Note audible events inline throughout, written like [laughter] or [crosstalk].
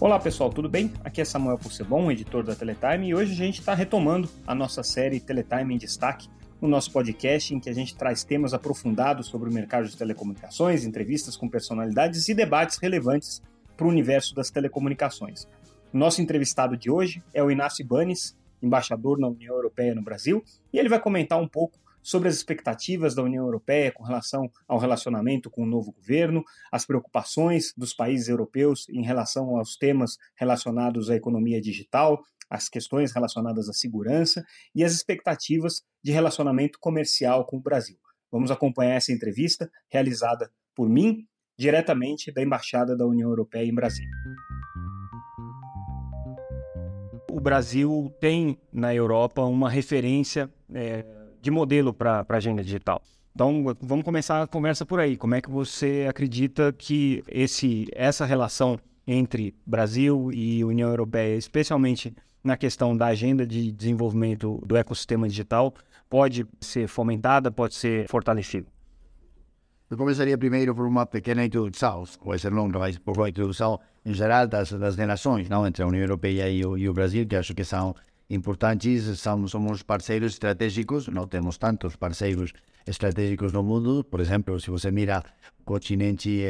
Olá pessoal, tudo bem? Aqui é Samuel Possebon, editor da Teletime, e hoje a gente está retomando a nossa série Teletime em Destaque, no nosso podcast em que a gente traz temas aprofundados sobre o mercado de telecomunicações, entrevistas com personalidades e debates relevantes para o universo das telecomunicações. O nosso entrevistado de hoje é o Inácio Banes, embaixador na União Europeia no Brasil, e ele vai comentar um pouco sobre as expectativas da União Europeia com relação ao relacionamento com o novo governo, as preocupações dos países europeus em relação aos temas relacionados à economia digital, as questões relacionadas à segurança e as expectativas de relacionamento comercial com o Brasil. Vamos acompanhar essa entrevista realizada por mim, diretamente da Embaixada da União Europeia em Brasília. O Brasil tem na Europa uma referência é, de modelo para a agenda digital. Então, vamos começar a conversa por aí. Como é que você acredita que esse, essa relação entre Brasil e União Europeia, especialmente na questão da agenda de desenvolvimento do ecossistema digital, pode ser fomentada, pode ser fortalecida? Eu começaria primeiro por uma pequena introdução, pode ser longa, mas por uma introdução em geral das, das relações não, entre a União Europeia e o, e o Brasil, que acho que são importantes, somos, somos parceiros estratégicos, não temos tantos parceiros estratégicos no mundo. Por exemplo, se você mira o continente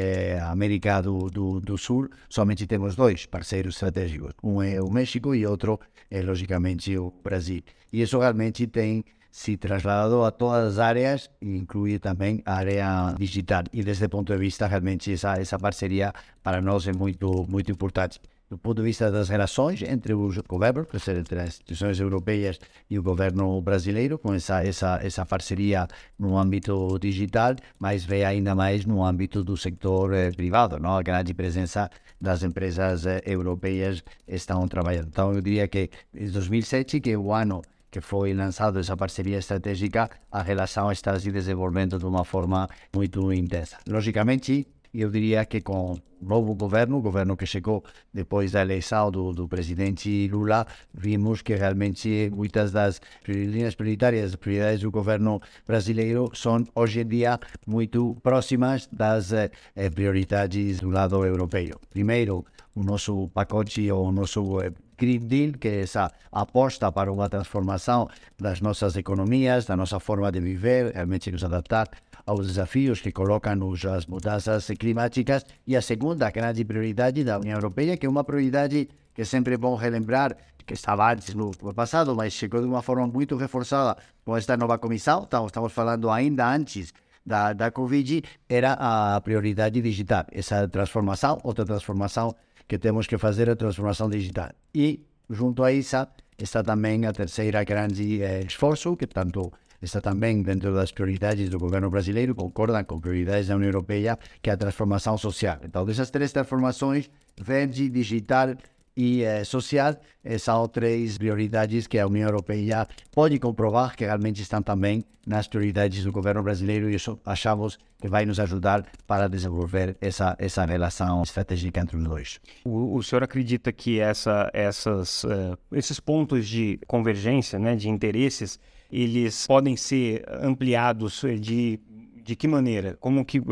América do, do, do, Sul, somente temos dois parceiros estratégicos. Um é o México e outro é, logicamente, o Brasil. E isso realmente tem se trasladado a todas as áreas, inclui também a área digital. E desse ponto de vista, realmente, essa, essa parceria para nós é muito, muito importante do ponto de vista das relações entre os governos, quer dizer, entre as instituições europeias e o governo brasileiro, com essa, essa, essa parceria no âmbito digital, mas vê ainda mais no âmbito do setor eh, privado, não? a grande presença das empresas eh, europeias estão trabalhando. Então, eu diria que em 2007, que é o ano que foi lançado essa parceria estratégica, a relação está se desenvolvendo de uma forma muito intensa. Logicamente, eu diria que com o novo governo, o governo que chegou depois da eleição do, do presidente Lula, vimos que realmente muitas das linhas prioritárias, prioridades do governo brasileiro são hoje em dia muito próximas das eh, prioridades do lado europeu. Primeiro, o nosso pacote, o nosso eh, Green Deal, que é essa aposta para uma transformação das nossas economias, da nossa forma de viver, realmente nos adaptar aos desafios que colocam as mudanças climáticas e a segunda grande prioridade da União Europeia, que é uma prioridade que sempre bom relembrar, que estava antes no passado, mas chegou de uma forma muito reforçada com esta nova comissão, estamos, estamos falando ainda antes da, da Covid, era a prioridade digital, essa transformação, outra transformação que temos que fazer, a transformação digital. E, junto a isso, está também a terceira grande eh, esforço, que tanto está também dentro das prioridades do governo brasileiro, concordam com prioridades da União Europeia, que é a transformação social. Então, dessas três transformações, verde, digital e eh, social, são três prioridades que a União Europeia pode comprovar que realmente estão também nas prioridades do governo brasileiro e isso achamos que vai nos ajudar para desenvolver essa, essa relação estratégica entre os dois. O, o senhor acredita que essa, essas, uh, esses pontos de convergência, né, de interesses, eles podem ser ampliados de, de que maneira? Como que, uh,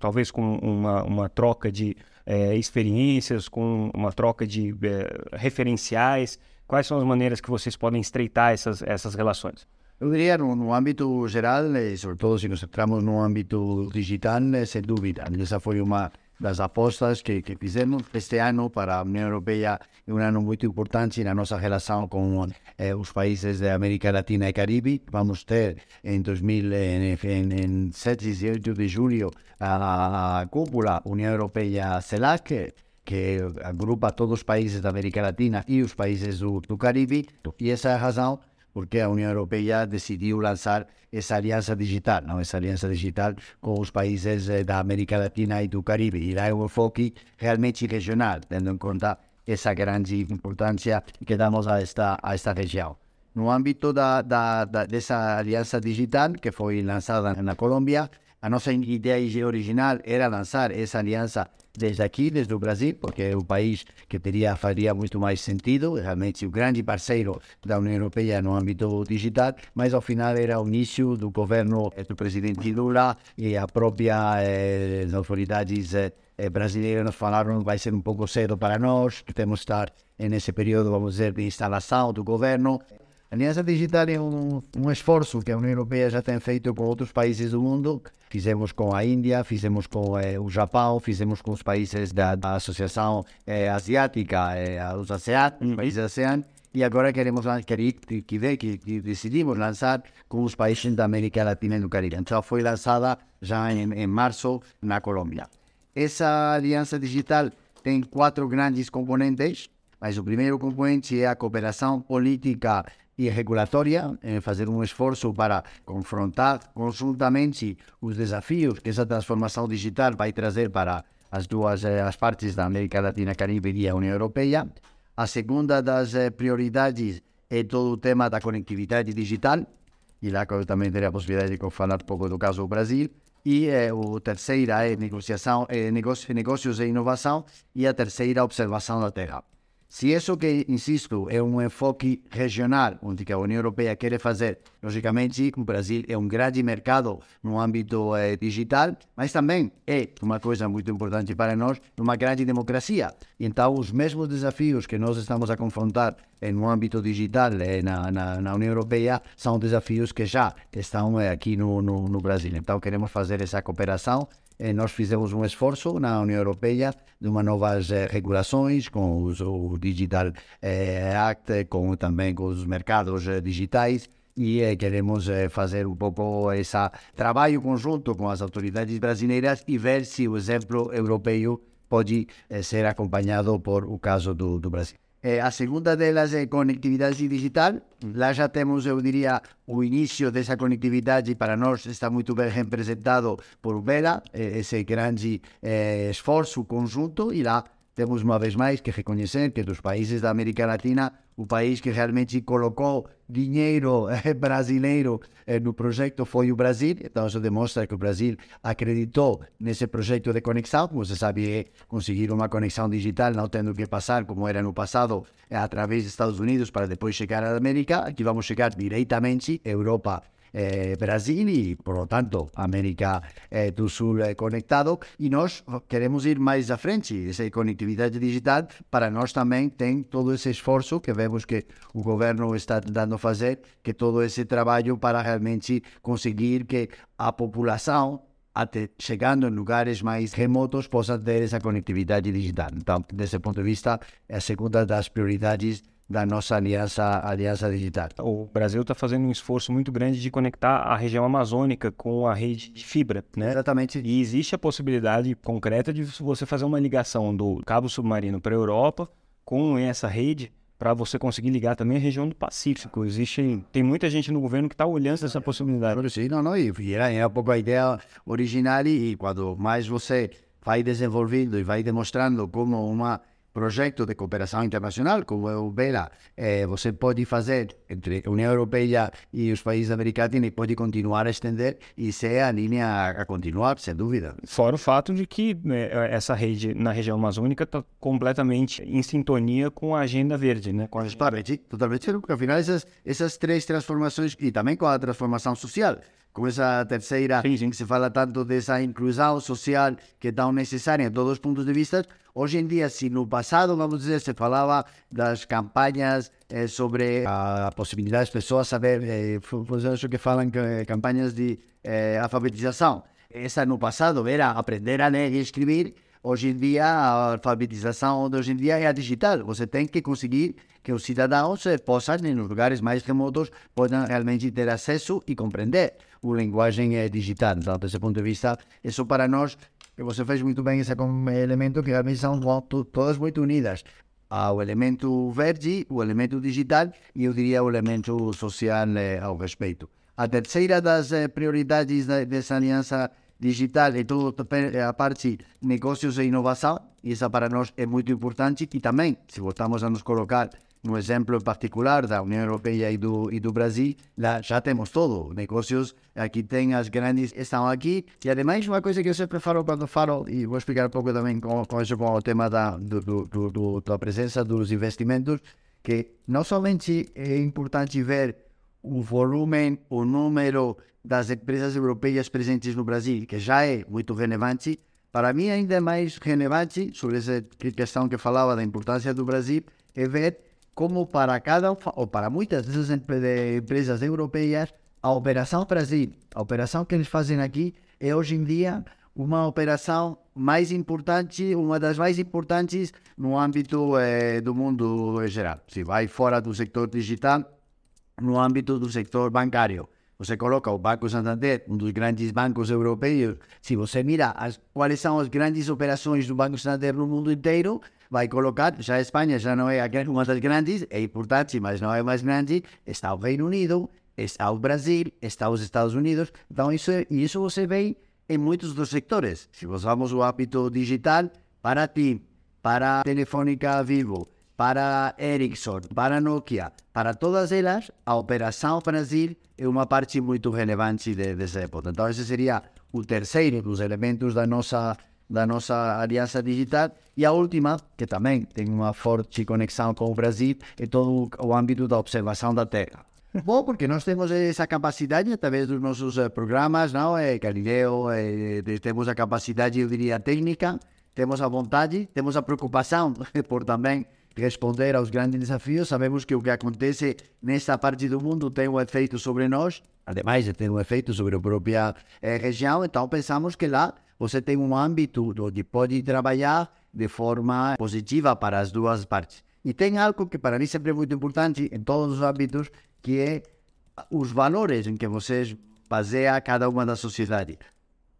talvez com uma, uma troca de uh, experiências, com uma troca de referenciais? Quais são as maneiras que vocês podem estreitar essas, essas relações? Eu diria no, no âmbito geral, sobretudo se nos centramos no âmbito digital, sem dúvida. Essa foi uma das apostas que, que fizemos este ano para a União Europeia. É um ano muito importante na nossa relação com eh, os países da América Latina e Caribe. Vamos ter em 2000, em, em, em 7 e 8 de julho, a, a cúpula União Europeia-CELAC, que agrupa todos os países da América Latina e os países do, do Caribe. E essa é a razão porque a União Europeia decidiu lançar essa aliança digital, não? essa aliança digital com os países eh, da América Latina e do Caribe. E lá é um enfoque realmente regional, tendo em conta essa grande importância que damos a esta, a esta região. No âmbito da, da, da, dessa aliança digital, que foi lançada na Colômbia, a nossa ideia original era lançar essa aliança desde aqui, desde o Brasil, porque é o país que teria, faria muito mais sentido, realmente o grande parceiro da União Europeia no âmbito digital, mas ao final era o início do governo do presidente Lula e a própria eh, autoridades eh, eh, brasileiros nos falaram vai ser um pouco cedo para nós, temos que estar nesse período, vamos dizer, de instalação do governo. A Aliança Digital é um, um esforço que a União Europeia já tem feito com outros países do mundo. Fizemos com a Índia, fizemos com eh, o Japão, fizemos com os países da, da Associação eh, Asiática, eh, os ASEAN, os países ASEAN, e agora queremos que, que, que, que decidimos lançar com os países da América Latina e do Caribe. Então foi lançada já em, em março na Colômbia. Essa aliança digital tem quatro grandes componentes, mas o primeiro componente é a cooperação política e regulatória, em fazer um esforço para confrontar conjuntamente os desafios que essa transformação digital vai trazer para as duas as partes da América Latina, Caribe e a União Europeia. A segunda das prioridades é todo o tema da conectividade digital, e lá eu também teria a possibilidade de falar pouco do caso do Brasil. E eh, o terceira é negociação, negócio, negócios e inovação, e a terceira, observação da terra. Se isso que, insisto, é um enfoque regional, onde a União Europeia quer fazer, logicamente, o Brasil é um grande mercado no âmbito eh, digital, mas também é uma coisa muito importante para nós, uma grande democracia. Então, os mesmos desafios que nós estamos a confrontar no âmbito digital eh, na, na, na, União Europeia são desafios que já estão eh, aqui no, no, no Brasil. Então, queremos fazer essa cooperação eh, nós fizemos um esforço na União Europeia de uma novas eh, regulações com os, o Digital eh, Act, com também com os mercados eh, digitais e eh, queremos eh, fazer um pouco esse trabalho conjunto com as autoridades brasileiras e ver se o exemplo europeu pode ser acompanhado por o caso do, do Brasil. Eh, a segunda delas é conectividade digital. Lá já temos, eu diria, o início dessa conectividade para nós está muito bem representado por Vela, eh, esse grande eh, esforço conjunto, e lá temos uma vez mais que reconhecer que dos países da América Latina, o país que realmente colocou dinheiro [laughs] brasileiro no projeto foi o Brasil. Então, isso demonstra que o Brasil acreditou nesse projeto de conexão. Como você sabe, é conseguir uma conexão digital, não tendo que passar, como era no passado, através dos Estados Unidos para depois chegar à América. Aqui vamos chegar diretamente à Europa eh, Brasil e, por lo tanto, América eh, do Sul eh, conectado. E nós queremos ir mais à frente. Essa conectividade digital, para nós também tem todo esse esforço que vemos que o governo está tentando fazer, que todo esse trabalho para realmente conseguir que a população até chegando em lugares mais remotos, possa ter essa conectividade digital. Então, desse ponto de vista, é a segunda das prioridades da nossa aliança, aliança digital. O Brasil está fazendo um esforço muito grande de conectar a região amazônica com a rede de fibra, né? Exatamente. E existe a possibilidade concreta de você fazer uma ligação do cabo submarino para a Europa com essa rede para você conseguir ligar também a região do Pacífico. Existe, tem muita gente no governo que está olhando essa possibilidade. Sim, não, não, e era um pouco a ideia original e quando mais você vai desenvolvendo e vai demonstrando como uma projeto de cooperação internacional, como é o BELA, eh, você pode fazer entre a União Europeia e os países da América Latina e pode continuar a estender e ser a linha a continuar, sem dúvida. Fora o fato de que né, essa rede na região amazônica está completamente em sintonia com a agenda verde, né? Com a. Totalmente, totalmente, porque afinal essas, essas três transformações e também com a transformação social, com essa terceira, sim, sim. que se fala tanto dessa inclusão social que é tão necessária em todos os pontos de vista, hoje em dia, se no passado, vamos dizer, se falava das campanhas eh, sobre a possibilidade das pessoas saber, eh, acho que falam eh, campanhas de eh, alfabetização. Essa no passado era aprender a ler e escrever, Hoje em dia, a alfabetização hoje em dia é digital. Você tem que conseguir que os cidadãos possam, nos lugares mais remotos, possam realmente ter acesso e compreender a linguagem digital. Então, desse ponto de vista, isso para nós, você fez muito bem esse elemento, que realmente são todas muito unidas. O elemento verde, o elemento digital e eu diria o elemento social eh, ao respeito. A terceira das eh, prioridades dessa aliança digital e toda a parte negócios e inovação, e essa para nós é muito importante, e também, se voltamos a nos colocar no exemplo particular da União Europeia e do, e do Brasil, lá já temos todo. Negócios, aqui tem as grandes, estão aqui. E ademais, uma coisa que eu sempre falo quando falo, e vou explicar um pouco também com, com isso, com o tema da, do, do, do, da presença dos investimentos, que não somente é importante ver o volume, o número das empresas europeias presentes no Brasil, que já é muito relevante, para mim ainda é mais relevante sobre essa questão que falava da importância do Brasil é ver como para cada ou para muitas dessas empresas europeias a operação Brasil, a operação que eles fazem aqui é hoje em dia uma operação mais importante, uma das mais importantes no âmbito eh, do mundo em geral. Se vai fora do setor digital, no âmbito do setor bancário. Você coloca o Banco Santander, um dos grandes bancos europeus. Se você mira as, quais são as grandes operações do Banco Santander no mundo inteiro, vai colocar, já a Espanha já não é uma das grandes, é importante, mas não é mais grande, está o Reino Unido, está o Brasil, está os Estados Unidos. Então, isso, isso você vê em muitos dos sectores. Se usamos o hábito digital, para ti, para Telefônica Vivo, para Ericsson, para Nokia, para todas elas, a operação Brasil é uma parte muito relevante de, dessa época. Então, esse seria o terceiro dos elementos da nossa, da nossa aliança digital. E a última, que também tem uma forte conexão com o Brasil, é todo o âmbito da observação da Terra. [laughs] Bom, porque nós temos essa capacidade através dos nossos eh, programas, não? É, Galileu, é, temos a capacidade, eu diria, técnica, temos a vontade, temos a preocupação [laughs] por também responder aos grandes desafios. Sabemos que o que acontece nessa parte do mundo tem um efeito sobre nós, ademais tem um efeito sobre a própria eh, região, então pensamos que lá você tem um âmbito onde pode trabalhar de forma positiva para as duas partes. E tem algo que para mim sempre é muito importante em todos os âmbitos, que é os valores em que vocês baseiam cada uma das sociedades.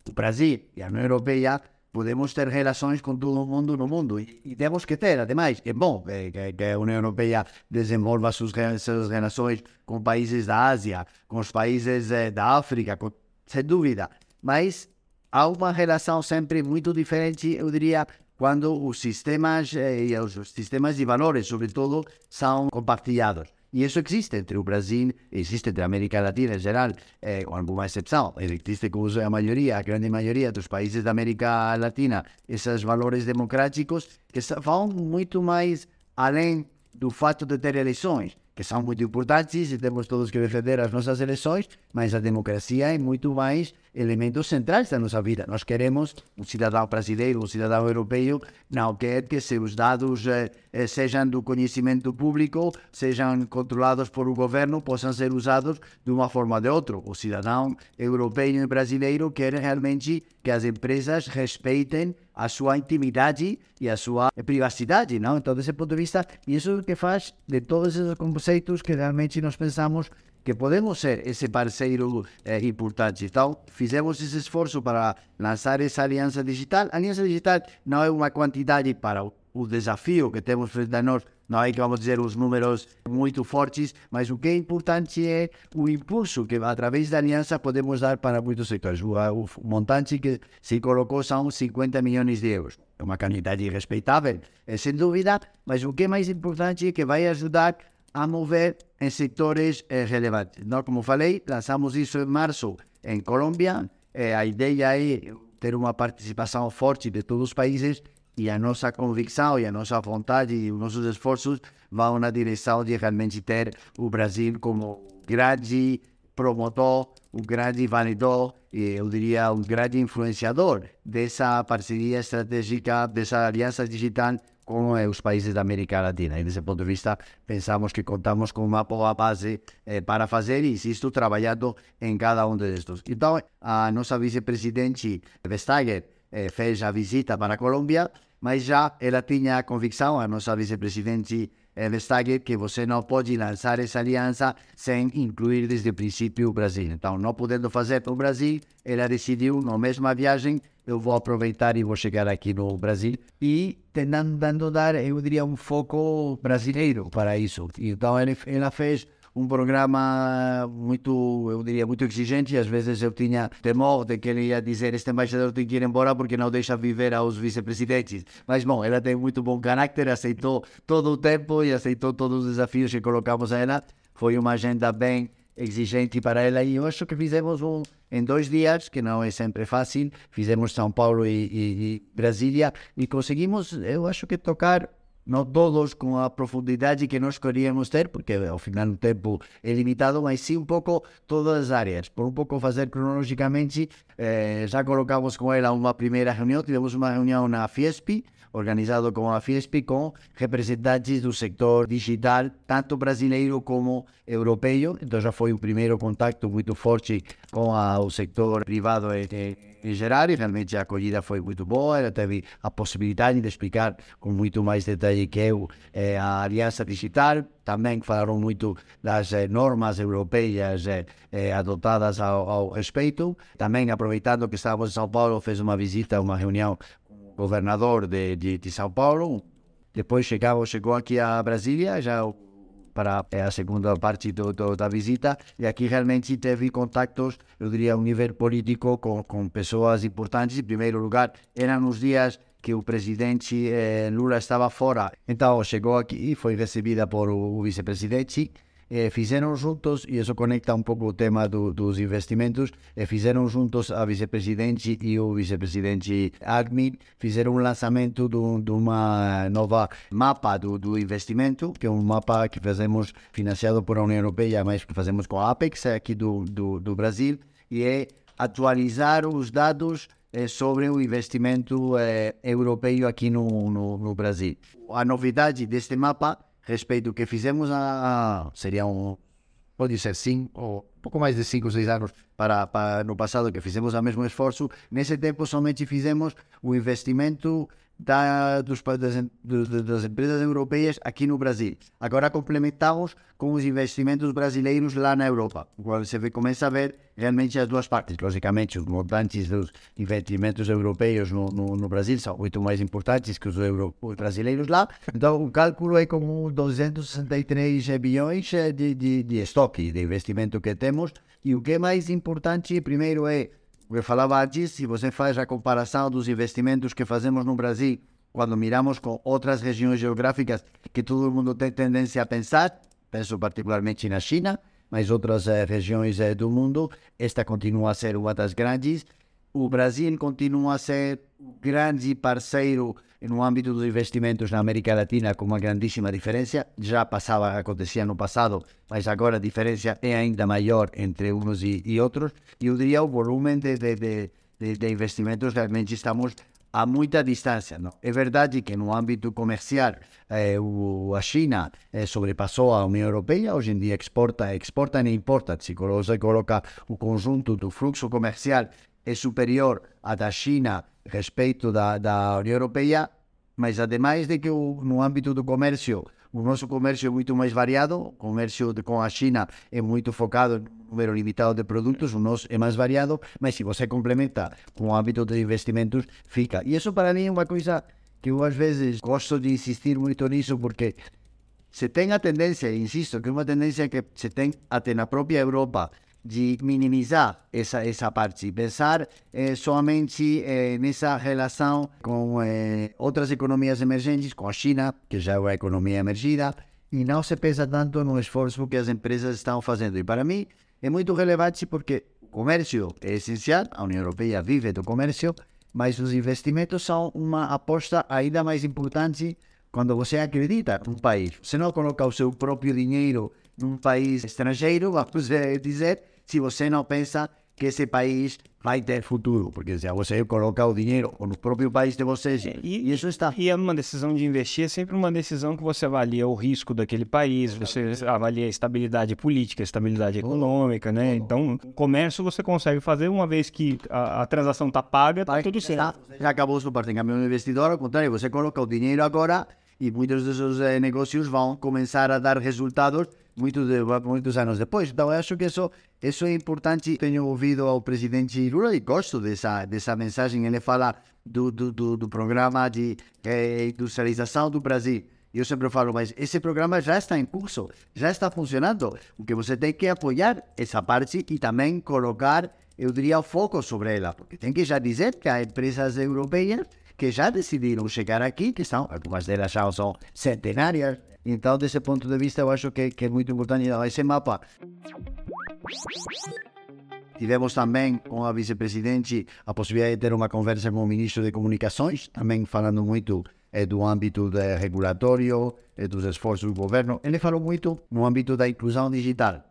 O Brasil e a União Europeia podemos ter relações com todo mundo no mundo e, e temos que ter, ademais, é bom que, que, a União Europeia desenvolva suas, suas relações com países da Ásia, com os países eh, da África, com, sem dúvida, mas há uma relação sempre muito diferente, eu diria, quando os sistemas eh, e os sistemas de valores, sobretudo, são compartilhados. E isso existe entre o Brasil, existe entre a América Latina em geral, eh, com alguma exceção. Existe com a maioria, a grande maioria dos países da América Latina, esses valores democráticos que vão muito mais além do fato de ter eleições que são muito importantes e temos todos que defender as nossas eleições, mas a democracia é muito mais elementos centrais da nossa vida. Nós queremos um cidadão brasileiro, um cidadão europeu, não quer que seus dados eh, eh, sejam do conhecimento público, sejam controlados por o governo, possam ser usados de uma forma ou de outra. O cidadão europeu e brasileiro quer realmente que as empresas respeitem a sua intimidade e a sua privacidade, não? Então, desse ponto de vista, isso é o que faz de todos esses conceitos que realmente nós pensamos que podemos ser esse parceiro eh, importante. Então, fizemos esse esforço para lançar essa aliança digital. A aliança digital não é uma quantidade para o, o desafio que temos frente a nós não é que vamos dizer os números muito fortes, mas o que é importante é o impulso que através da aliança podemos dar para muitos setores. O, o montante que se colocou são 50 milhões de euros. É uma quantidade respeitável, é, sem dúvida, mas o que é mais importante é que vai ajudar a mover em setores é, relevantes. Não, como falei, lançamos isso em março em Colômbia. É, a ideia é ter uma participação forte de todos os países e a nossa convicção e a nossa vontade e os nossos esforços vão na direção de realmente ter o Brasil como grande promotor, um grande validador e eu diria um grande influenciador dessa parceria estratégica, dessa aliança digital com os países da América Latina. E desse ponto de vista, pensamos que contamos com uma boa base eh, para fazer isso, trabalhando em cada um destes. Então, a nossa vice-presidente Vestager eh, fez a visita para a Colômbia mas já ela tinha a convicção, a nossa vice-presidente Vestager, que você não pode lançar essa aliança sem incluir desde o princípio o Brasil. Então, não podendo fazer para o Brasil, ela decidiu, na mesma viagem, eu vou aproveitar e vou chegar aqui no Brasil e tentando dar, eu diria, um foco brasileiro para isso. Então, ela fez um programa muito, eu diria, muito exigente. Às vezes eu tinha temor de que ele ia dizer: Este embaixador tem que ir embora porque não deixa viver aos vice-presidentes. Mas bom, ela tem muito bom caráter, aceitou todo o tempo e aceitou todos os desafios que colocamos a ela. Foi uma agenda bem exigente para ela e eu acho que fizemos um em dois dias, que não é sempre fácil, fizemos São Paulo e, e, e Brasília e conseguimos, eu acho que tocar não todos com a profundidade que nós queríamos ter, porque ao final o tempo é limitado, mas sim um pouco todas as áreas. Por um pouco fazer cronologicamente, eh, já colocamos com ela uma primeira reunião, tivemos uma reunião na Fiesp, organizado com a Fiesp, com representantes do sector digital, tanto brasileiro como europeu. Então já foi um primeiro contato muito forte com a, o sector privado em, em geral e realmente a acolhida foi muito boa. Ela teve a possibilidade de explicar com muito mais detalhe que eu eh, a Aliança Digital. Também falaram muito das eh, normas europeias eh, eh adotadas ao, ao respeito. Também aproveitando que estávamos em São Paulo, fez uma visita, uma reunião governador de, de, de São Paulo. Depois chegou, chegou aqui a Brasília, já para a segunda parte do, do, da visita, e aqui realmente teve contactos, eu diria, a um nível político com, com pessoas importantes. Em primeiro lugar, eram os dias que o presidente eh, Lula estava fora. Então chegou aqui foi recebida por o, o vice-presidente eh, fizeram juntos, e isso conecta um pouco o tema do, dos investimentos, eh, fizeram juntos a vice-presidente e o vice-presidente Agmin, fizeram um lançamento de uma nova mapa do, do investimento, que é um mapa que fazemos financiado por a União Europeia, mas que fazemos com a Apex aqui do, do, do Brasil, e é atualizar os dados eh, sobre o investimento eh, europeu aqui no, no, no Brasil. A novidade deste mapa respeito que fizemos a, seria um pode ser cinco ou pouco mais de cinco, seis anos para, para no passado que fizemos o mesmo esforço, nesse tempo somente fizemos o investimento da, dos, das, das, empresas europeias aqui no Brasil. Agora complementamos com os investimentos brasileiros lá na Europa, você começa a ver realmente as duas partes. Logicamente, os montantes dos investimentos europeus no, no, no Brasil são muito mais importantes que os, euro, os, brasileiros lá. Então, o cálculo é como 263 bilhões de, de, de estoque de investimento que temos. E o que é mais importante, primeiro, é eu falava antes, se você faz a comparação dos investimentos que fazemos no Brasil, quando miramos com outras regiões geográficas que todo mundo tem tendência a pensar, penso particularmente na China, mas outras eh, regiões eh, do mundo, esta continua a ser uma das grandes. O Brasil continua a ser grande parceiro no âmbito dos investimentos na América Latina com uma grandíssima diferença. Já passava, acontecia no passado, mas agora a diferença é ainda maior entre uns e, e outros. E eu diria o volume de, de, de, de investimentos realmente estamos a muita distância. Não? É verdade que no âmbito comercial eh, o, a China eh, sobrepassou a União Europeia, hoje em dia exporta, exporta e importa. Se você coloca o conjunto do fluxo comercial é superior à da China respeito da, da União Europeia, mas ademais de que o, no âmbito do comércio, o nosso comércio é muito mais variado, o comércio de, com a China é muito focado no número limitado de produtos, o nosso é mais variado, mas se você complementa com o âmbito de investimentos, fica. E isso para mim é uma coisa que eu às vezes gosto de insistir muito nisso, porque se tem a tendência, insisto, que é uma tendência que se tem até na própria Europa, de minimizar essa, essa parte, pensar eh, somente eh, nessa relação com eh, outras economias emergentes, com a China, que já é uma economia emergida, e não se pensa tanto no esforço que as empresas estão fazendo. E para mim é muito relevante porque o comércio é essencial, a União Europeia vive do comércio, mas os investimentos são uma aposta ainda mais importante quando você acredita num país. Você não coloca o seu próprio dinheiro num país estrangeiro, [laughs] vamos dizer, se você não pensa que esse país vai ter futuro, porque se você colocar o dinheiro no próprio país de vocês, e, e, isso está. E é uma decisão de investir é sempre uma decisão que você avalia o risco daquele país, você avalia a estabilidade política, a estabilidade econômica, né? Então, o comércio você consegue fazer uma vez que a, a transação está paga, está tudo certo. Já acabou sua parte. Em cambio, um investidor, ao contrário, você coloca o dinheiro agora e muitos desses eh, negócios vão começar a dar resultados muitos, de, muitos anos depois. Então, eu acho que isso, isso é importante. Tenho ouvido ao presidente Lula e gosto dessa, dessa mensagem. Ele fala do, do, do, do programa de eh, industrialização do Brasil. Eu sempre falo, mas esse programa já está em curso, já está funcionando. O que você tem que apoiar essa parte e também colocar, eu diria, foco sobre ela, porque tem que já dizer que há empresas europeias que já decidiram chegar aqui, que são, algumas delas já são centenárias, então, desse ponto de vista, eu acho que, que é muito importante esse mapa. Tivemos também com a vice-presidente a possibilidade de ter uma conversa com o ministro de Comunicações, também falando muito é do âmbito regulatório, é dos esforços do governo. Ele falou muito no âmbito da inclusão digital.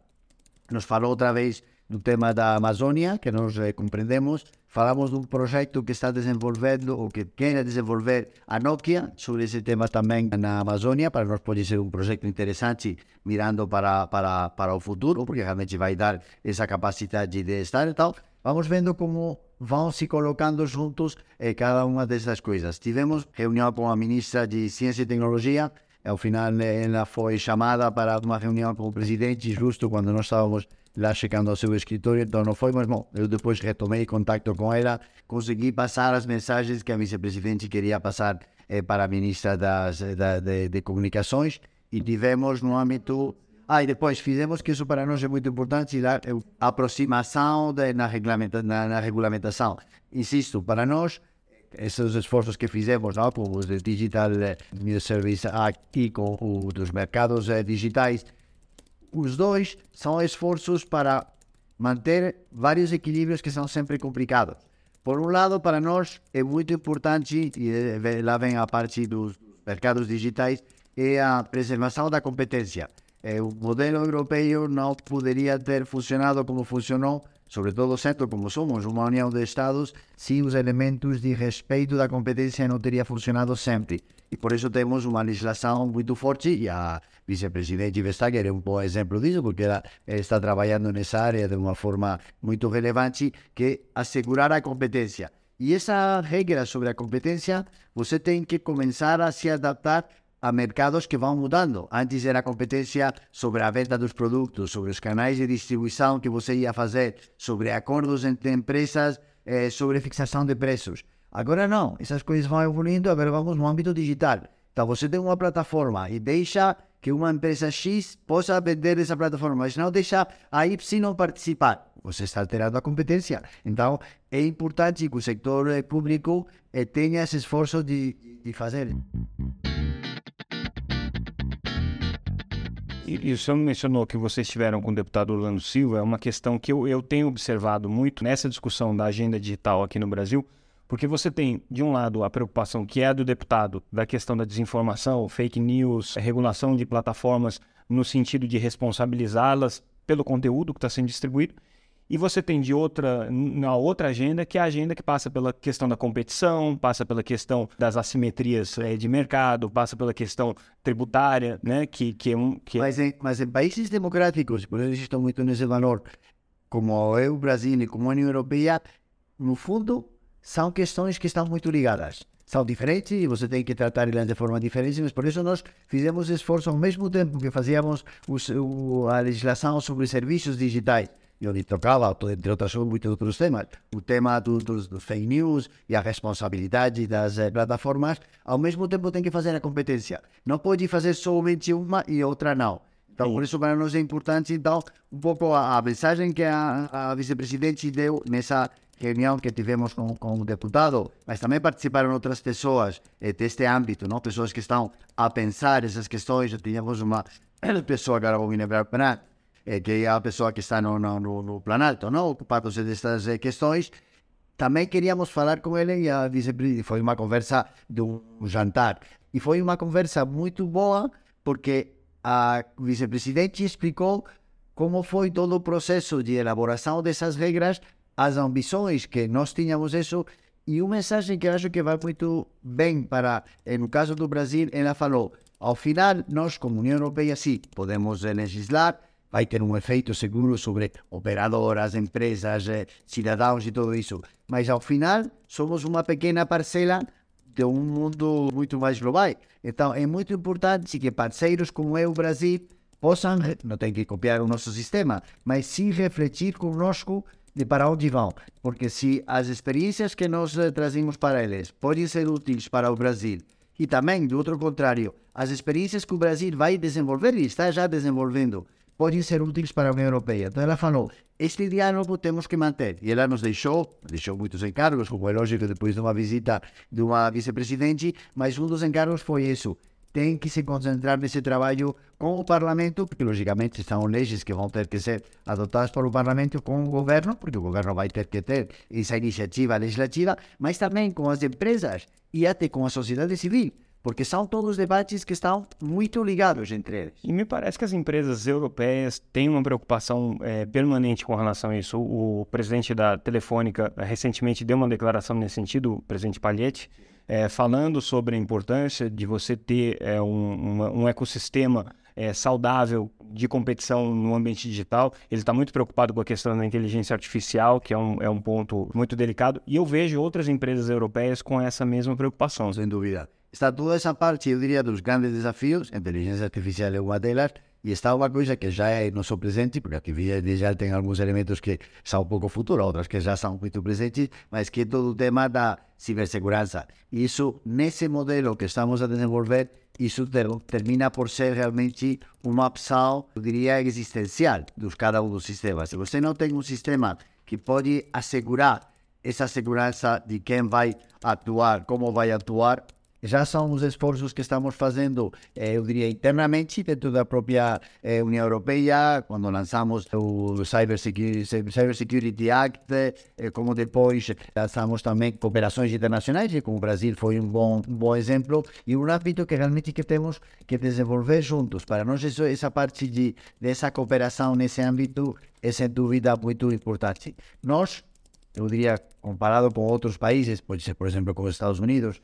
Nos falou outra vez do tema da Amazônia, que nós compreendemos. Falamos de um projeto que está desenvolvendo ou que quer desenvolver a Nokia sobre esse tema também na Amazônia. Para nós pode ser um projeto interessante mirando para, para, para o futuro, porque realmente vai dar essa capacidade de estar. Então, vamos vendo como vão se colocando juntos eh, cada uma dessas coisas. Tivemos reunião com a ministra de Ciência e Tecnologia. Ao final, ela foi chamada para uma reunião com o presidente, justo quando nós estávamos lá chegando ao seu escritório, então não foi, mas bom, eu depois retomei contato com ela, consegui passar as mensagens que a vice-presidente queria passar eh, para a ministra das, da, de, de, Comunicações e tivemos no âmbito. Ah, e depois fizemos que isso para nós é muito importante, a aproximação de, na, regulamenta, na, na regulamentação. Insisto, para nós esses esforços que fizemos não, com os Digital Media Service Act e com os mercados eh, digitais, os dois são esforços para manter vários equilíbrios que são sempre complicados. Por um lado, para nós é muito importante, e eh, lá vem a parte dos mercados digitais, é a preservação da competência. O modelo europeu não poderia ter funcionado como funcionou, sobretudo sendo como somos uma união de Estados, se os elementos de respeito da competência não teriam funcionado sempre. E por isso temos uma legislação muito forte e a vice-presidente Vestager é um bom exemplo disso, porque ela está trabalhando nessa área de uma forma muito relevante, que é assegurar a competência. E essa regra sobre a competência, você tem que começar a se adaptar a mercados que vão mudando. Antes era competência sobre a venda dos produtos, sobre os canais de distribuição que você ia fazer, sobre acordos entre empresas, eh, sobre fixação de preços. Agora não, essas coisas vão evoluindo, agora vamos no âmbito digital. Então você tem uma plataforma e deixa que uma empresa X possa vender essa plataforma, mas não deixa a Y participar. Você está alterando a competência. Então é importante que o setor eh, público eh, tenha esse esforço de, de fazer. E, o senhor mencionou que vocês estiveram com o deputado Orlando Silva, é uma questão que eu, eu tenho observado muito nessa discussão da agenda digital aqui no Brasil, porque você tem, de um lado, a preocupação que é do deputado da questão da desinformação, fake news, regulação de plataformas no sentido de responsabilizá-las pelo conteúdo que está sendo distribuído. E você tem de outra, na outra agenda, que é a agenda que passa pela questão da competição, passa pela questão das assimetrias é, de mercado, passa pela questão tributária, né? Que, que é um. Que é... Mas, em, mas em países democráticos, por isso estão muito nesse valor, como o Brasil e como a União Europeia, no fundo, são questões que estão muito ligadas. São diferentes e você tem que tratar elas de forma diferente, mas por isso nós fizemos esforço ao mesmo tempo que fazíamos os, o, a legislação sobre serviços digitais e onde tocava, entre outras muitos outros temas, o tema do, dos, dos, fake news e a responsabilidade das eh, plataformas, ao mesmo tempo tem que fazer a competência. Não pode fazer somente uma e outra não. Então, por isso para nós é importante, então, um pouco a, a mensagem que a, a vice-presidente deu nessa reunião que tivemos com, com o deputado, mas também participaram outras pessoas eh, deste âmbito, não? pessoas que estão a pensar essas questões. Já tínhamos uma [coughs] pessoa, agora vou me lembrar, eh, que é a pessoa que está no, no, no Planalto, não? ocupando-se destas eh, questões. Também queríamos falar com ele e a vice-presidente. Foi uma conversa de um jantar. E foi uma conversa muito boa, porque a vice-presidente explicou como foi todo o processo de elaboração dessas regras as ambições que nós tínhamos isso e uma mensagem que acho que vai muito bem para, no caso do Brasil, ela falou, ao final, nós como União Europeia, sim, podemos legislar, vai ter um efeito seguro sobre operadoras, empresas, eh, cidadãos e tudo isso, mas ao final somos uma pequena parcela de um mundo muito mais global. Então é muito importante que parceiros como é o Brasil possam, não tem que copiar o nosso sistema, mas sim refletir conosco de para onde vão. Porque se as experiências que nós eh, trazemos para eles podem ser úteis para o Brasil, e também, do outro contrário, as experiências que o Brasil vai desenvolver e está já desenvolvendo, podem ser úteis para a União Europeia. Então ela falou, este diálogo temos que manter. E ela nos deixou, deixou muitos encargos, como é lógico, depois de uma visita de uma vice-presidente, mas um dos encargos foi isso, tem que se concentrar nesse trabalho com o parlamento, porque logicamente são leis que vão ter que ser adotadas pelo parlamento com o governo, porque o governo vai ter que ter essa iniciativa legislativa, mas também com as empresas e até com a sociedade civil, porque são todos debates que estão muito ligados entre eles. E me parece que as empresas europeias têm uma preocupação é, permanente com relação a isso. O, o, presidente da Telefônica eh, recentemente deu uma declaração nesse sentido, o presidente Palhetti, é, falando sobre a importância de você ter é, um, uma, um ecossistema é, saudável de competição no ambiente digital. Ele está muito preocupado com a questão da inteligência artificial, que é um, é um ponto muito delicado. E eu vejo outras empresas europeias com essa mesma preocupação. Sem dúvida. Está toda essa parte, eu diria, dos grandes desafios. Inteligência artificial é uma delas. E está uma coisa que já é nosso presente, porque a digital tem alguns elementos que são um pouco futuro, outros que já são muito presentes, mas que é todo o tema da cibersegurança. E isso, nesse modelo que estamos a desenvolver, isso ter, termina por ser realmente uma opção, eu diria, existencial de cada um dos sistemas. Se você não tem um sistema que pode assegurar essa segurança de quem vai atuar, como vai atuar, já são os esforços que estamos fazendo, eh, eu diria, internamente dentro da própria eh, União Europeia, quando lançamos o Cyber Security, Cyber Security Act, eh, como depois lançamos também cooperações internacionais, e como o Brasil foi um bom, um bom exemplo, e um âmbito que realmente que temos que desenvolver juntos. Para nós, isso, essa parte de, dessa cooperação nesse âmbito é sem dúvida muito importante. Nós, eu diria, comparado com outros países, pode ser, por exemplo, com os Estados Unidos,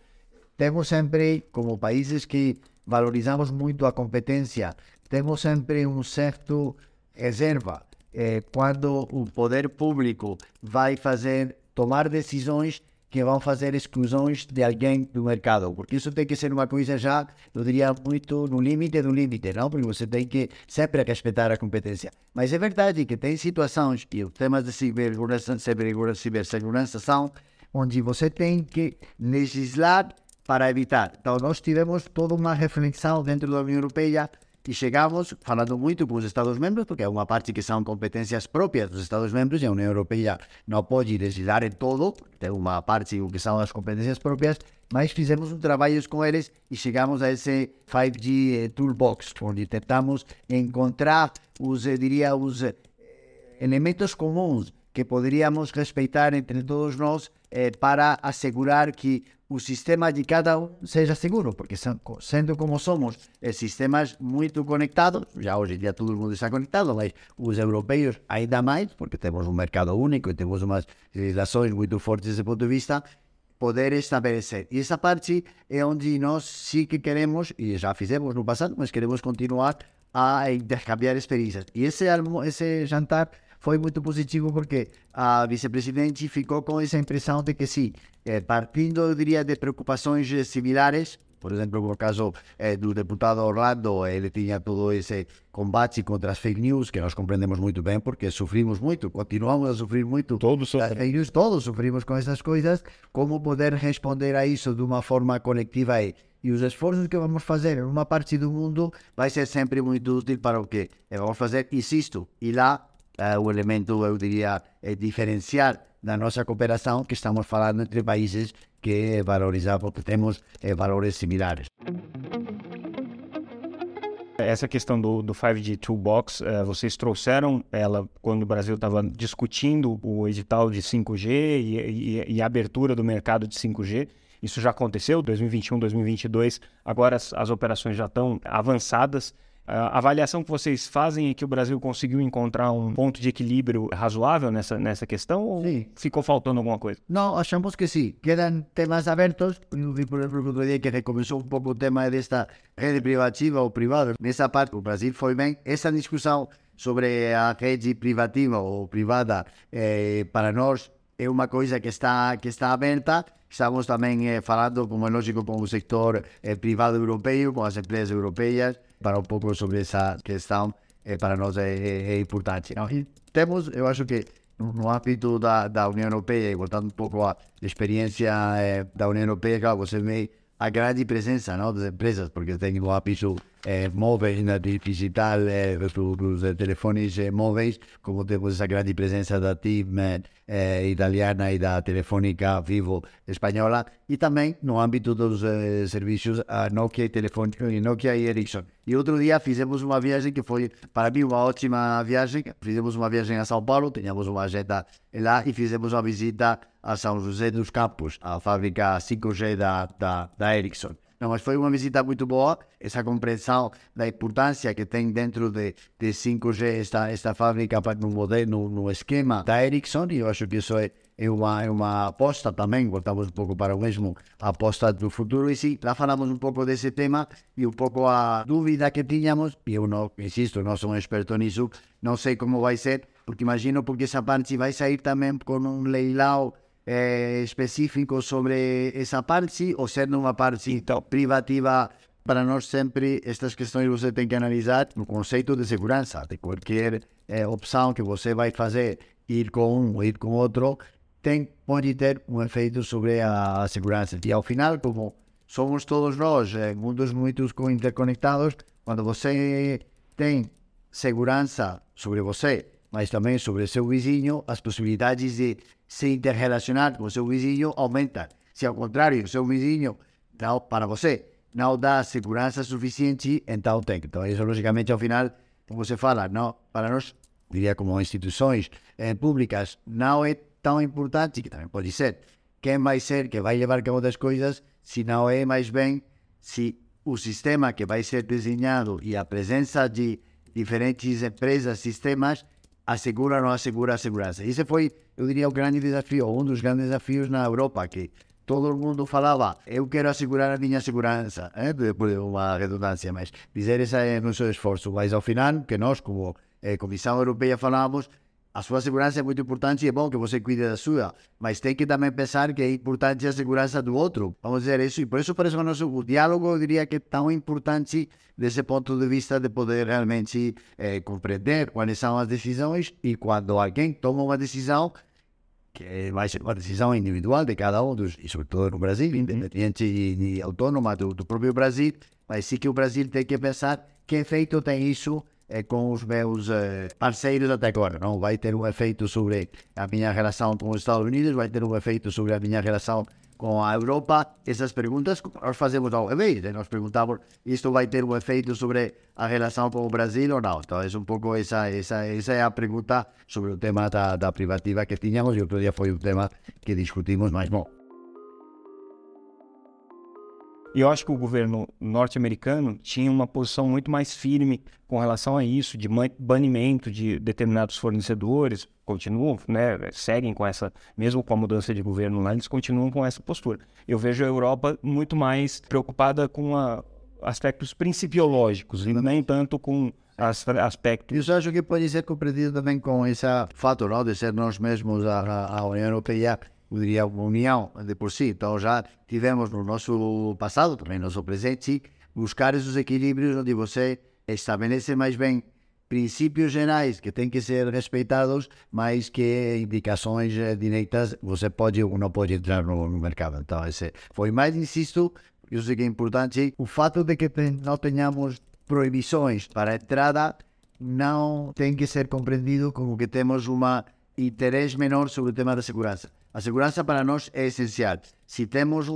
temos sempre, como países que valorizamos muito a competência, temos sempre um certo reserva eh, quando o poder público vai fazer, tomar decisões que vão fazer exclusões de alguém do mercado, porque isso tem que ser uma coisa já, eu diria, muito no limite do limite, não? Porque você tem que sempre respeitar a competência. Mas é verdade que tem situações, e os temas de cibersegurança, cibersegurança são onde você tem que legislar para evitar. Então, nós tivemos toda uma reflexão dentro da União Europeia e chegamos falando muito com os Estados-membros, porque é uma parte que são competências próprias dos Estados-membros e a União Europeia não pode legislar em todo, tem uma parte que são as competências próprias, mas fizemos um trabalho com eles e chegamos a esse 5G Toolbox, onde tentamos encontrar os, diria, os eh, elementos comuns que poderíamos respeitar entre todos nós eh, para assegurar que o sistema de cada um seja seguro, porque sendo como somos eh, sistemas muito conectados, já hoje em dia todo mundo está conectado, mas os europeus ainda mais, porque temos um mercado único e temos umas legislações muito fortes desse ponto de vista, poder estabelecer. E essa parte é onde nós sim que queremos, e já fizemos no passado, mas queremos continuar a intercambiar experiências. E esse, esse jantar foi muito positivo porque a vice-presidente ficou com essa impressão de que sim, é, partindo, eu diria, de preocupações similares, por exemplo, no caso é, do deputado Orlando, ele tinha todo esse combate contra as fake news, que nós compreendemos muito bem, porque sofrimos muito, continuamos a sofrer muito. Todos sofrem. Fake news, todos sofrimos com essas coisas. Como poder responder a isso de uma forma coletiva e, e os esforços que vamos fazer em uma parte do mundo vai ser sempre muito útil para o quê? vamos fazer, insisto, e lá uh, o elemento, eu diria, é diferenciar da nossa cooperação que estamos falando entre países que é valorizar porque temos é, valores similares. Essa questão do, do 5G Toolbox, uh, vocês trouxeram ela quando o Brasil estava discutindo o edital de 5G e, e, e, a abertura do mercado de 5G. Isso já aconteceu, 2021, 2022. Agora as, as operações já estão avançadas. A avaliação que vocês fazem é que o Brasil conseguiu encontrar um ponto de equilíbrio razoável nessa, nessa questão ou sim. ficou faltando alguma coisa? Não, achamos que sim. Quedam temas abertos. Por exemplo, outro dia que recomeçou um pouco o tema desta rede privativa ou privada. Nessa parte, o Brasil foi bem. Essa discussão sobre a rede privativa ou privada, eh, para nós, é uma coisa que está, que está aberta. Estamos também eh, falando, como é lógico, com o setor eh, privado europeu, com as empresas europeias para um pouco sobre essa questão, é, para nós é, é, é importante. Não? E temos, eu acho que no âmbito da, da União Europeia, e voltando um pouco à experiência é, da União Europeia, claro, você vê a grande presença não, das empresas, porque tem o âmbito é, móveis, na digital, é, dos telefones é, móveis, como temos essa grande presença da TIM é, italiana e da Telefônica Vivo espanhola, e também no âmbito dos serviços a Nokia e Nokia e Ericsson. E outro dia fizemos uma viagem que foi, para mim, uma ótima viagem. Fizemos uma viagem a São Paulo, tínhamos uma agenda lá e fizemos uma visita a São José dos Campos, a fábrica 5G da, da, da Ericsson. Não, mas foi uma visita muito boa, essa compreensão da importância que tem dentro de, de 5G esta, esta fábrica no modelo, no esquema da Ericsson, e eu acho que isso é, é uma, é uma aposta também, voltamos um pouco para o mesmo, aposta do futuro, e sim, lá falamos um pouco desse tema, e um pouco a dúvida que tínhamos, e eu não, insisto, não sou um experto nisso, não sei como vai ser, porque imagino porque essa parte vai sair também com um leilão eh, específico sobre essa parte ou ser numa parte então, privativa. Para nós sempre estas questões você tem que analisar no conceito de segurança de qualquer eh, opção que você vai fazer ir com um ir com outro tem pode ter um efeito sobre a, a segurança. E ao final como somos todos nós eh, mundos muito interconectados quando você tem segurança sobre você mas também sobre seu vizinho as possibilidades de se interrelacionar com seu vizinho aumenta. Se ao contrário, seu vizinho dá para você não dá segurança suficiente, então tem. Então, isso logicamente ao final, como você fala, não, para nós, diria como instituições eh, públicas, não é tão importante, que também pode ser, quem vai ser que vai levar a cabo das coisas, se não é mais bem se o sistema que vai ser desenhado e a presença de diferentes empresas, sistemas, assegura ou não assegura a segurança. Esse foi, eu diria, o grande desafio, um dos grandes desafios na Europa, que todo mundo falava, eu quero assegurar a minha segurança, eh? depois uma redundância, mas dizer esse é o nosso esforço. Mas ao final, que nós, como eh, Comissão Europeia, falamos, a sua segurança é muito importante e é bom que você cuide da sua, mas tem que também pensar que é importante a segurança do outro. Vamos dizer isso, e por isso, por isso o, nosso, o diálogo, eu diria que é tão importante desse ponto de vista de poder realmente eh, compreender quais são as decisões e quando alguém toma uma decisão, que vai ser uma decisão individual de cada um, dos, e sobretudo no Brasil, independente e, e autônoma do, do próprio Brasil, mas sim que o Brasil tem que pensar que efeito tem isso é, com os meus é, parceiros até agora. Não vai ter um efeito sobre a minha relação com os Estados Unidos, vai ter um efeito sobre a minha relação com a Europa. Essas perguntas nós fazemos ao revés. Né? Nós perguntamos, isto vai ter um efeito sobre a relação com o Brasil ou não? Então, é um pouco essa, essa, essa é a pergunta sobre o tema da, da privativa que tínhamos. E outro dia foi um tema que discutimos, mas bom. E eu acho que o governo norte-americano tinha uma posição muito mais firme com relação a isso, de banimento de determinados fornecedores, continuam, né, seguem com essa, mesmo com a mudança de governo lá, eles continuam com essa postura. Eu vejo a Europa muito mais preocupada com a, aspectos principiológicos e nem tanto com as, aspectos. Isso acho que pode ser compreendido também com esse fato não, de ser nós mesmos a, a União Europeia eu diria, uma união de por si. Então já tivemos no nosso passado, também no nosso presente, buscar esses equilíbrios onde você estabelece mais bem princípios gerais que têm que ser respeitados, mas que indicações eh, direitas você pode ou não pode entrar no, no mercado. Então, esse foi mais, insisto, eu sei que é importante, o fato de que não tenhamos proibições para a entrada não tem que ser compreendido como que temos um interesse menor sobre o tema da segurança. A segurança para nós é essencial. Se temos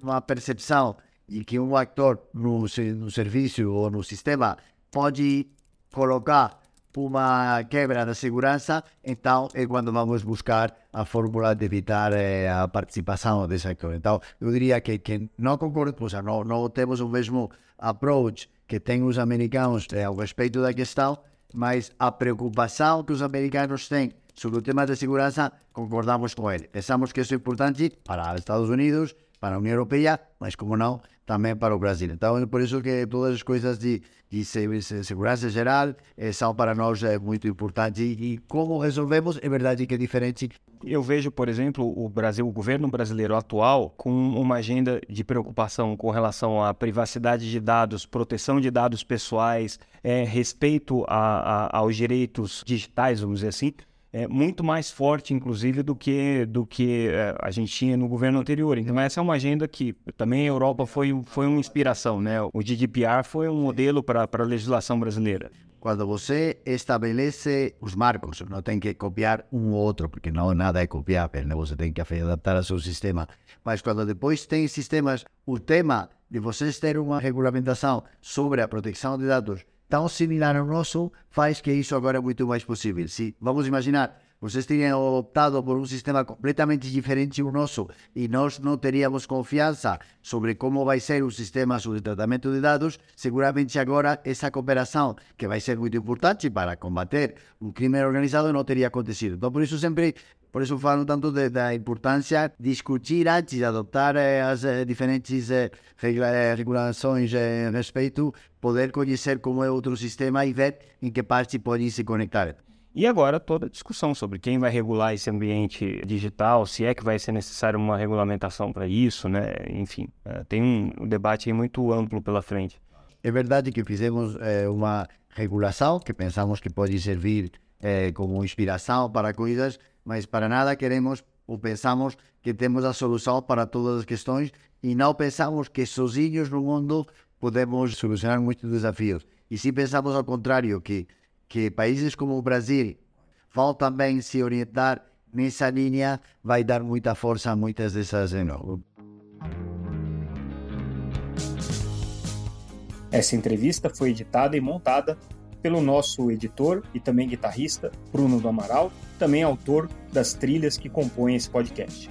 uma percepção de que um ator no, no serviço ou no sistema pode colocar uma quebra da segurança, então é quando vamos buscar a fórmula de evitar eh, a participação desse ator. Então, eu diria que, que não concordo, ou seja, não, não temos o mesmo approach que têm os americanos eh, ao respeito da questão, mas a preocupação que os americanos têm sobre o tema de segurança, concordamos com ele. Pensamos que isso é importante para os Estados Unidos, para a União Europeia, mas como não, também para o Brasil. Então, por isso que todas as coisas de, de segurança geral eh, são para nós é, muito importantes. E, como resolvemos, é verdade que é diferente. Eu vejo, por exemplo, o Brasil, o governo brasileiro atual, com uma agenda de preocupação com relação à privacidade de dados, proteção de dados pessoais, é, respeito a, a, aos direitos digitais, vamos dizer assim, é, muito mais forte, inclusive, do que, do que é, a gente tinha no governo anterior. Então, essa é uma agenda que também a Europa foi, foi uma inspiração. Né? O GDPR foi um modelo para a legislação brasileira. Quando você estabelece os marcos, não tem que copiar um ou outro, porque não nada é copiável, né? você tem que adaptar ao seu sistema. Mas quando depois tem sistemas, o tema de vocês ter uma regulamentação sobre a proteção de dados tão similar ao nosso faz que isso agora é muito mais possível. Se vamos imaginar, vocês teriam optado por um sistema completamente diferente do nosso e nós não teríamos confiança sobre como vai ser o sistema sobre tratamento de dados, seguramente agora essa cooperação, que vai ser muito importante para combater um crime organizado, não teria acontecido. Então, por isso sempre por isso falo tanto de, da importância de discutir antes de adotar eh, as eh, diferentes eh, regulações a respeito, poder conhecer como é outro sistema e ver em que parte podem se conectar. E agora toda a discussão sobre quem vai regular esse ambiente digital, se é que vai ser necessário uma regulamentação para isso, né? Enfim, tem um debate muito amplo pela frente. É verdade que fizemos uma regulação que pensamos que pode servir como inspiração para coisas mas para nada queremos ou pensamos que temos a solução para todas as questões e não pensamos que sozinhos no mundo podemos solucionar muitos desafios. E se pensamos ao contrário, que, que países como o Brasil vão também se orientar nessa linha, vai dar muita força a muitas dessas. Não. Essa entrevista foi editada e montada pelo nosso editor e também guitarrista, Bruno do Amaral, também autor das trilhas que compõem esse podcast.